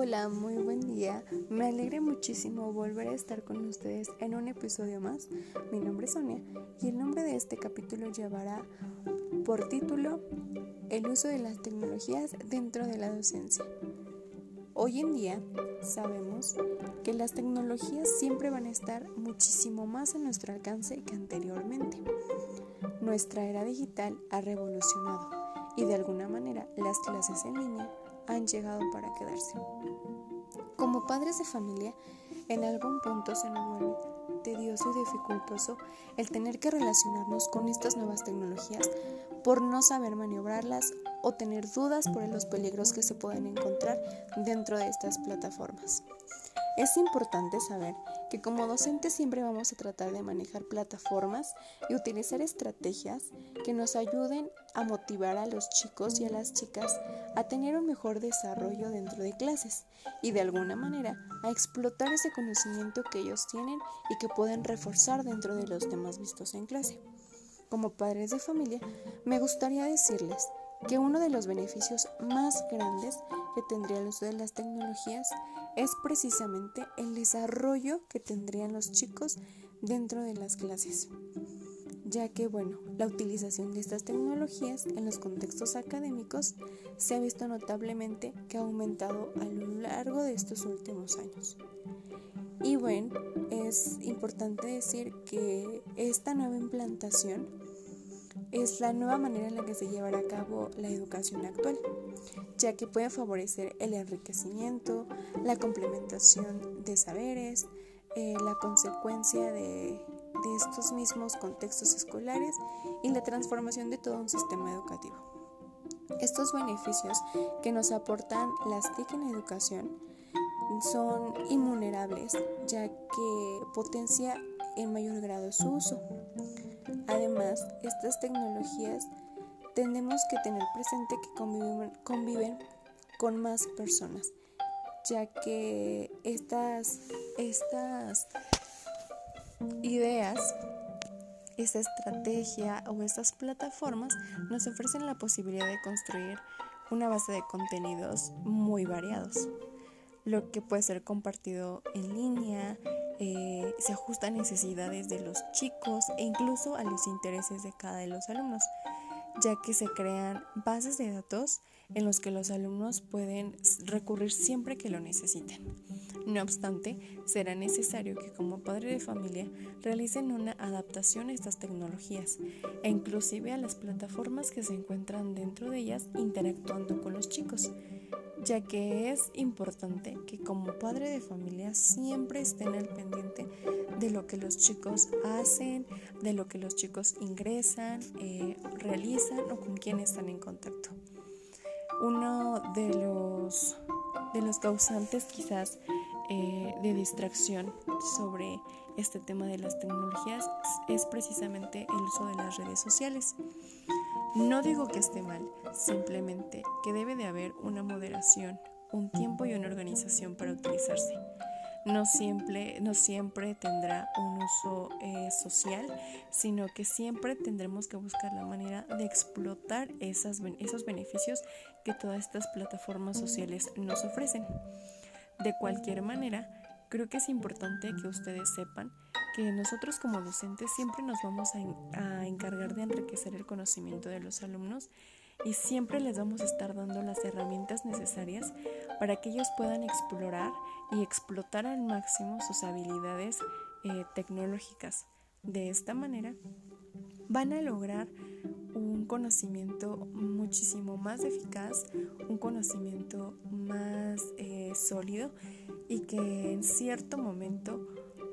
Hola, muy buen día. Me alegra muchísimo volver a estar con ustedes en un episodio más. Mi nombre es Sonia y el nombre de este capítulo llevará por título El uso de las tecnologías dentro de la docencia. Hoy en día sabemos que las tecnologías siempre van a estar muchísimo más a nuestro alcance que anteriormente. Nuestra era digital ha revolucionado y de alguna manera las clases en línea han llegado para quedarse. Como padres de familia, en algún punto se nos vuelve tedioso y dificultoso el tener que relacionarnos con estas nuevas tecnologías por no saber maniobrarlas o tener dudas por los peligros que se pueden encontrar dentro de estas plataformas. Es importante saber que como docentes siempre vamos a tratar de manejar plataformas y utilizar estrategias que nos ayuden a motivar a los chicos y a las chicas a tener un mejor desarrollo dentro de clases y de alguna manera a explotar ese conocimiento que ellos tienen y que pueden reforzar dentro de los temas vistos en clase. Como padres de familia, me gustaría decirles que uno de los beneficios más grandes que tendría el uso de las tecnologías es precisamente el desarrollo que tendrían los chicos dentro de las clases, ya que bueno, la utilización de estas tecnologías en los contextos académicos se ha visto notablemente que ha aumentado a lo largo de estos últimos años. Y bueno, es importante decir que esta nueva implantación es la nueva manera en la que se llevará a cabo la educación actual, ya que puede favorecer el enriquecimiento, la complementación de saberes, eh, la consecuencia de, estos mismos contextos escolares y la transformación de todo un sistema educativo. Estos beneficios que nos aportan las TIC en educación son inmunerables, ya que potencia en mayor grado su uso. Además, estas tecnologías tenemos que tener presente que conviven, con más personas, ya que estas, estas ideas, esta estrategia o estas plataformas nos ofrecen la posibilidad de construir una base de contenidos muy variados, lo que puede ser compartido en línea, eh, se ajusta a necesidades de los chicos e incluso a los intereses de cada de los alumnos, ya que se crean bases de datos en los que los alumnos pueden recurrir siempre que lo necesiten. No obstante, será necesario que como padre de familia realicen una adaptación a estas tecnologías e inclusive a las plataformas que se encuentran dentro de ellas interactuando con los chicos ya que es importante que como padre de familia siempre estén al pendiente de lo que los chicos hacen, de lo que los chicos ingresan, eh, realizan o con quién están en contacto. Uno de los, de los causantes quizás eh, de distracción sobre este tema de las tecnologías es precisamente el uso de las redes sociales. No digo que esté mal, simplemente que debe de haber una moderación, un tiempo y una organización para utilizarse. No siempre, tendrá un uso eh, social, sino que siempre tendremos que buscar la manera de explotar esos beneficios que todas estas plataformas sociales nos ofrecen. De cualquier manera, creo que es importante que ustedes sepan que nosotros como docentes siempre nos vamos a, encargar de enriquecer el conocimiento de los alumnos y siempre les vamos a estar dando las herramientas necesarias para que ellos puedan explorar y explotar al máximo sus habilidades eh, tecnológicas. De esta manera van a lograr un conocimiento muchísimo más eficaz, un conocimiento más eh, sólido y que en cierto momento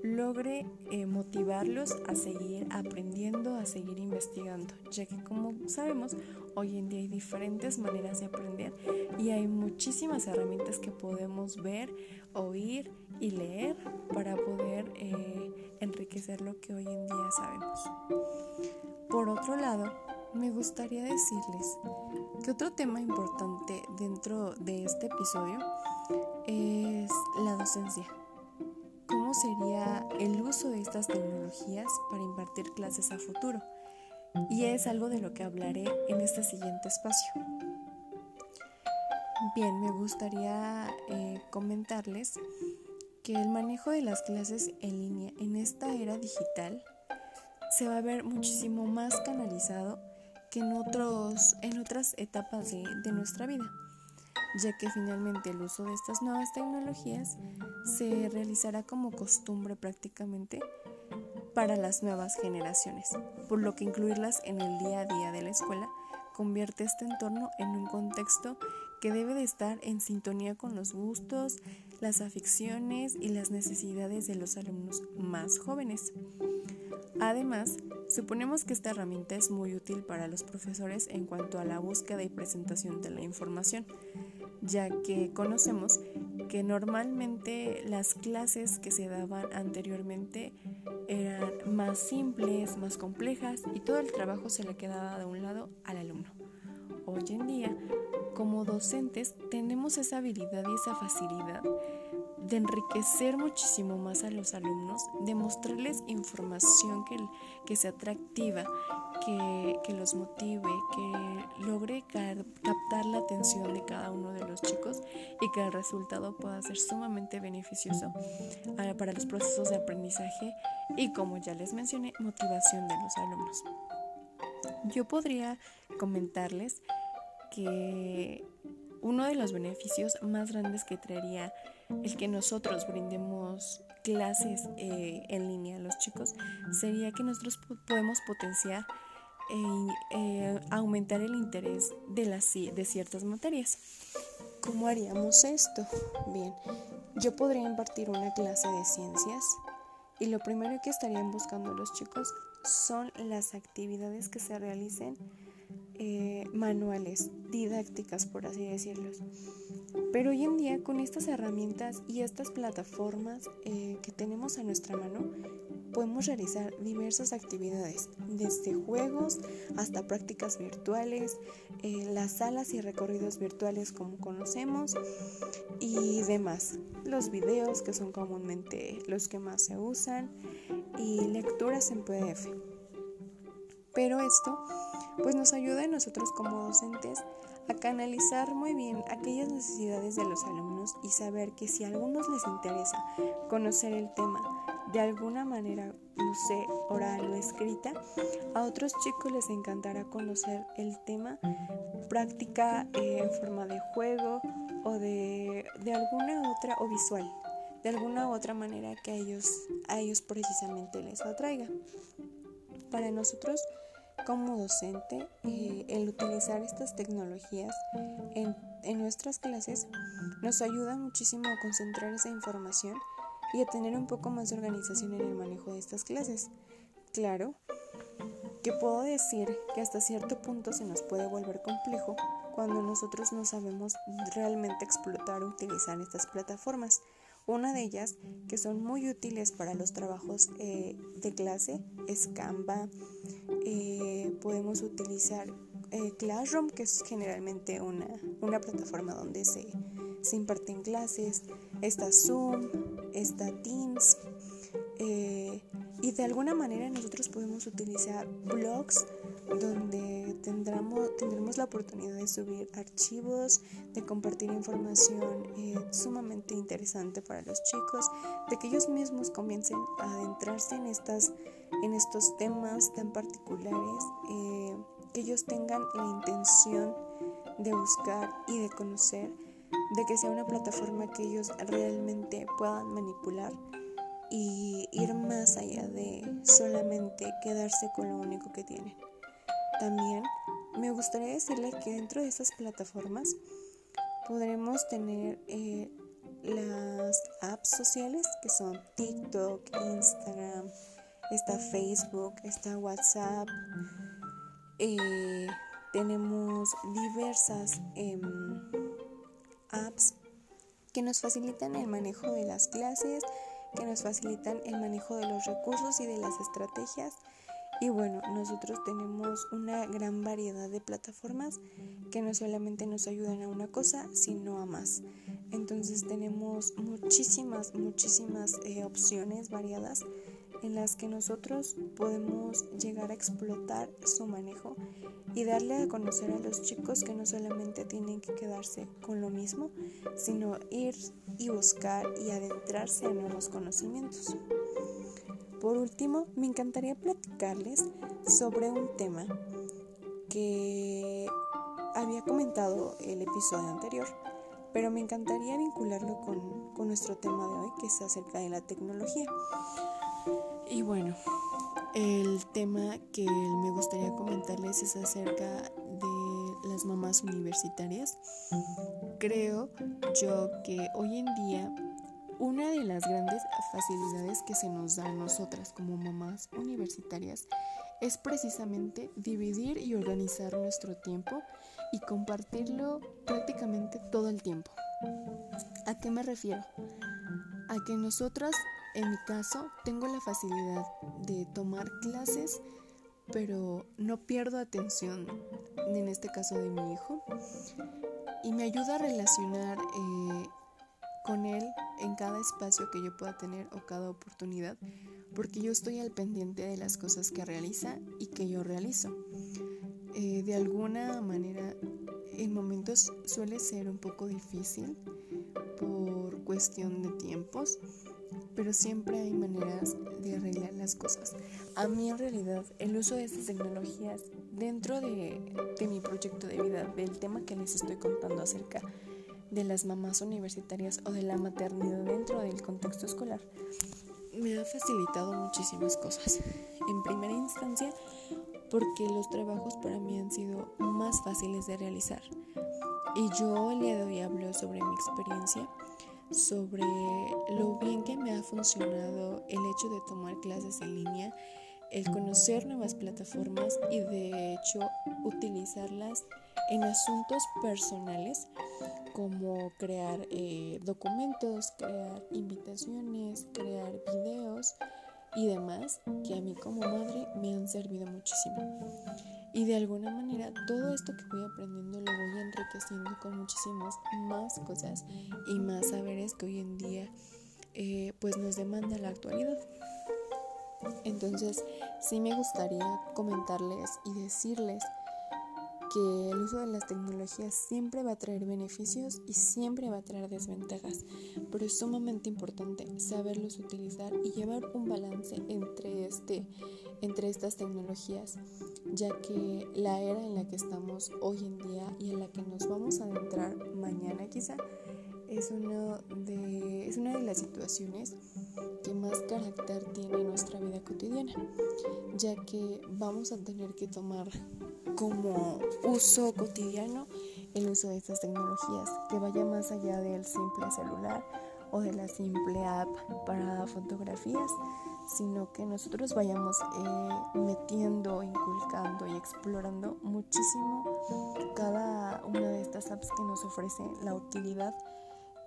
logre eh, motivarlos a seguir aprendiendo, a seguir investigando, ya que como sabemos, hoy en día hay diferentes maneras de aprender y hay muchísimas herramientas que podemos ver, oír y leer para poder eh, enriquecer lo que hoy en día sabemos. Por otro lado, me gustaría decirles que otro tema importante dentro de este episodio es la docencia sería el uso de estas tecnologías para impartir clases a futuro. Y es algo de lo que hablaré en este siguiente espacio. Bien, me gustaría eh, comentarles que el manejo de las clases en línea en esta era digital se va a ver muchísimo más canalizado que en, otros, en otras etapas de, de nuestra vida, ya que finalmente el uso de estas nuevas tecnologías se realizará como costumbre prácticamente para las nuevas generaciones, por lo que incluirlas en el día a día de la escuela convierte este entorno en un contexto que debe de estar en sintonía con los gustos, las aficiones y las necesidades de los alumnos más jóvenes. Además, suponemos que esta herramienta es muy útil para los profesores en cuanto a la búsqueda y presentación de la información, ya que conocemos que normalmente las clases que se daban anteriormente eran más simples, más complejas y todo el trabajo se le quedaba de un lado al alumno. Hoy en día, como docentes, tenemos esa habilidad y esa facilidad de enriquecer muchísimo más a los alumnos, de mostrarles información que, que sea atractiva, que, que, los motive, que logre captar la atención de cada uno de los chicos y que el resultado pueda ser sumamente beneficioso ah, para los procesos de aprendizaje y, como ya les mencioné, motivación de los alumnos. Yo podría comentarles que uno de los beneficios más grandes que traería el que nosotros brindemos clases eh, en línea a los chicos sería que nosotros podemos potenciar e aumentar el interés de, las, de ciertas materias. ¿Cómo haríamos esto? Bien, yo podría impartir una clase de ciencias y lo primero que estarían buscando los chicos son las actividades que se realicen eh, manuales, didácticas, por así decirlo. Pero hoy en día con estas herramientas y estas plataformas eh, que tenemos a nuestra mano, podemos realizar diversas actividades, desde juegos hasta prácticas virtuales, eh, las salas y recorridos virtuales como conocemos y demás. Los videos que son comúnmente los que más se usan y lecturas en PDF. Pero esto pues nos ayuda a nosotros como docentes a canalizar muy bien aquellas necesidades de los alumnos y saber que si a algunos les interesa conocer el tema de alguna manera, no sé, oral o escrita, a otros chicos les encantará conocer el tema práctica eh, en forma de juego o de, de alguna otra o visual, de alguna otra manera que ellos, a ellos precisamente les atraiga. Para nosotros, como docente, eh, el utilizar estas tecnologías en, en nuestras clases nos ayuda muchísimo a concentrar esa información y a tener un poco más de organización en el manejo de estas clases. Claro que puedo decir que hasta cierto punto se nos puede volver complejo cuando nosotros no sabemos realmente explotar o utilizar estas plataformas. Una de ellas, que son muy útiles para los trabajos eh, de clase, es Canva. Eh, podemos utilizar eh, Classroom, que es generalmente una, una plataforma donde se, se, imparten clases. Está Zoom, está Teams. y de alguna manera nosotros podemos utilizar blogs donde tendremos, tendremos la oportunidad de subir archivos, de compartir información eh, sumamente interesante para los chicos, de que ellos mismos comiencen a adentrarse en, estas, en estos temas tan particulares, eh, que ellos tengan la intención de buscar y de conocer, de que sea una plataforma que ellos realmente puedan manipular y ir más allá de solamente quedarse con lo único que tienen. También me gustaría decirle que dentro de estas plataformas podremos tener eh, las apps sociales que son TikTok, Instagram, está Facebook, está WhatsApp. Eh, tenemos diversas em, apps que nos facilitan el manejo de las clases, que nos facilitan el manejo de los recursos y de las estrategias y bueno, nosotros tenemos una gran variedad de plataformas que no solamente nos ayudan a una cosa, sino a más. Entonces tenemos muchísimas, muchísimas eh, opciones variadas en las que nosotros podemos llegar a explotar su manejo y darle a conocer a los chicos que no solamente tienen que quedarse con lo mismo, sino ir y buscar y adentrarse en nuevos conocimientos. Por último, me encantaría platicarles sobre un tema que había comentado el episodio anterior, pero me encantaría vincularlo con, con nuestro tema de hoy, que es acerca de la tecnología. Y bueno, el tema que me gustaría comentarles es acerca de las mamás universitarias. Creo yo que hoy en día una de las grandes facilidades que se nos da a nosotras como mamás universitarias es precisamente dividir y organizar nuestro tiempo y compartirlo prácticamente todo el tiempo. ¿A qué me refiero? A que nosotras, en mi caso, tengo la facilidad de tomar clases, pero no pierdo atención, en este caso de mi hijo, y me ayuda a relacionar eh, con él en cada espacio que yo pueda tener o cada oportunidad, porque yo estoy al pendiente de las cosas que realiza y que yo realizo. Eh, de alguna manera, en momentos suele ser un poco difícil por cuestión de tiempos, pero siempre hay maneras de arreglar las cosas. A mí en realidad el uso de estas tecnologías dentro de, de mi proyecto de vida, del tema que les estoy contando acerca de las mamás universitarias o de la maternidad dentro del contexto escolar me ha facilitado muchísimas cosas. En primera instancia, porque los trabajos para mí han sido más fáciles de realizar. Y yo el día de hoy hablo sobre mi experiencia, sobre lo bien que me ha funcionado el hecho de tomar clases en línea, el conocer nuevas plataformas y de hecho utilizarlas en asuntos personales como crear eh, documentos, crear invitaciones, crear videos y demás que a mí como madre me han servido muchísimo. Y de alguna manera todo esto que voy aprendiendo lo voy enriqueciendo con muchísimas más cosas y más saberes que hoy en día eh, pues nos demanda la actualidad. Entonces sí me gustaría comentarles y decirles que el uso de las tecnologías siempre va a traer beneficios y siempre va a traer desventajas, pero es sumamente importante saberlos utilizar y llevar un balance entre, este, entre estas tecnologías, ya que la era en la que estamos hoy en día y en la que nos vamos a adentrar mañana quizá, es, uno de, es una de las situaciones que más carácter tiene nuestra vida cotidiana, ya que vamos a tener que tomar como uso cotidiano el uso de estas tecnologías, que vaya más allá del simple celular o de la simple app para fotografías, sino que nosotros vayamos eh, metiendo, inculcando y explorando muchísimo cada una de estas apps que nos ofrece la utilidad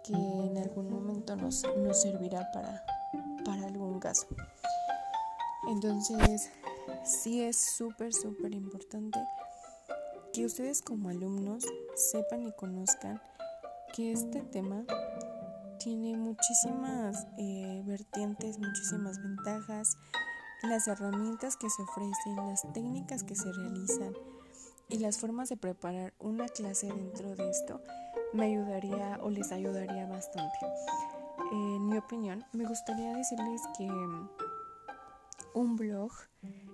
que en algún momento nos, nos servirá para, para algún caso. Entonces, sí es súper, súper importante que ustedes como alumnos sepan y conozcan que este tema tiene muchísimas eh, vertientes, muchísimas ventajas, las herramientas que se ofrecen, las técnicas que se realizan y las formas de preparar una clase dentro de esto me ayudaría o les ayudaría bastante. En mi opinión, me gustaría decirles que un blog,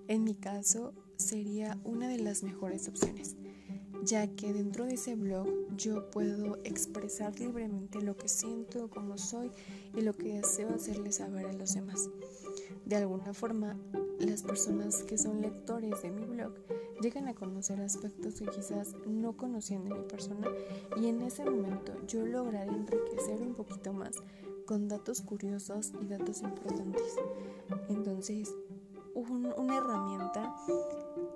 en mi caso, sería una de las mejores opciones ya que dentro de ese blog yo puedo expresar libremente lo que siento, cómo soy y lo que deseo hacerles saber a los demás. De alguna forma, las personas que son lectores de mi blog llegan a conocer aspectos que quizás no conocían de mi persona y en ese momento yo lograré enriquecer un poquito más con datos curiosos y datos importantes. Entonces, una herramienta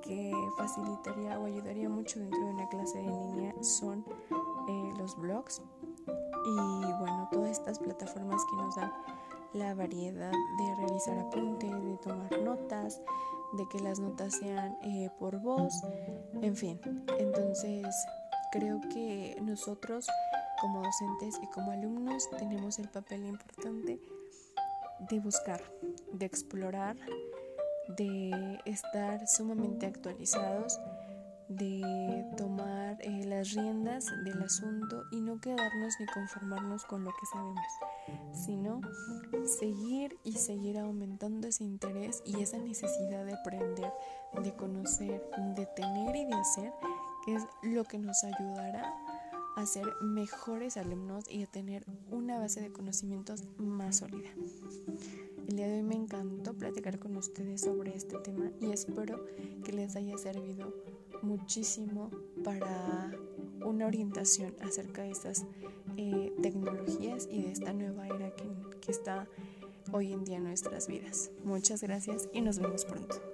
que facilitaría o ayudaría mucho dentro de una clase de línea son eh, los blogs y bueno, todas estas plataformas que nos dan la variedad de realizar apuntes, de tomar notas, de que las notas sean eh, por voz, en fin. Entonces, creo que nosotros como docentes y como alumnos tenemos el papel importante de buscar, de explorar, de estar sumamente actualizados, de tomar eh, las riendas del asunto y no quedarnos ni conformarnos con lo que sabemos, sino seguir y seguir aumentando ese interés y esa necesidad de aprender, de conocer, de tener y de hacer, que es lo que nos ayudará a ser mejores alumnos y a tener una base de conocimientos más sólida. El día de hoy me encantó platicar con ustedes sobre este tema y espero que les haya servido muchísimo para una orientación acerca de estas eh, tecnologías y de esta nueva era que, que está hoy en día en nuestras vidas. Muchas gracias y nos vemos pronto.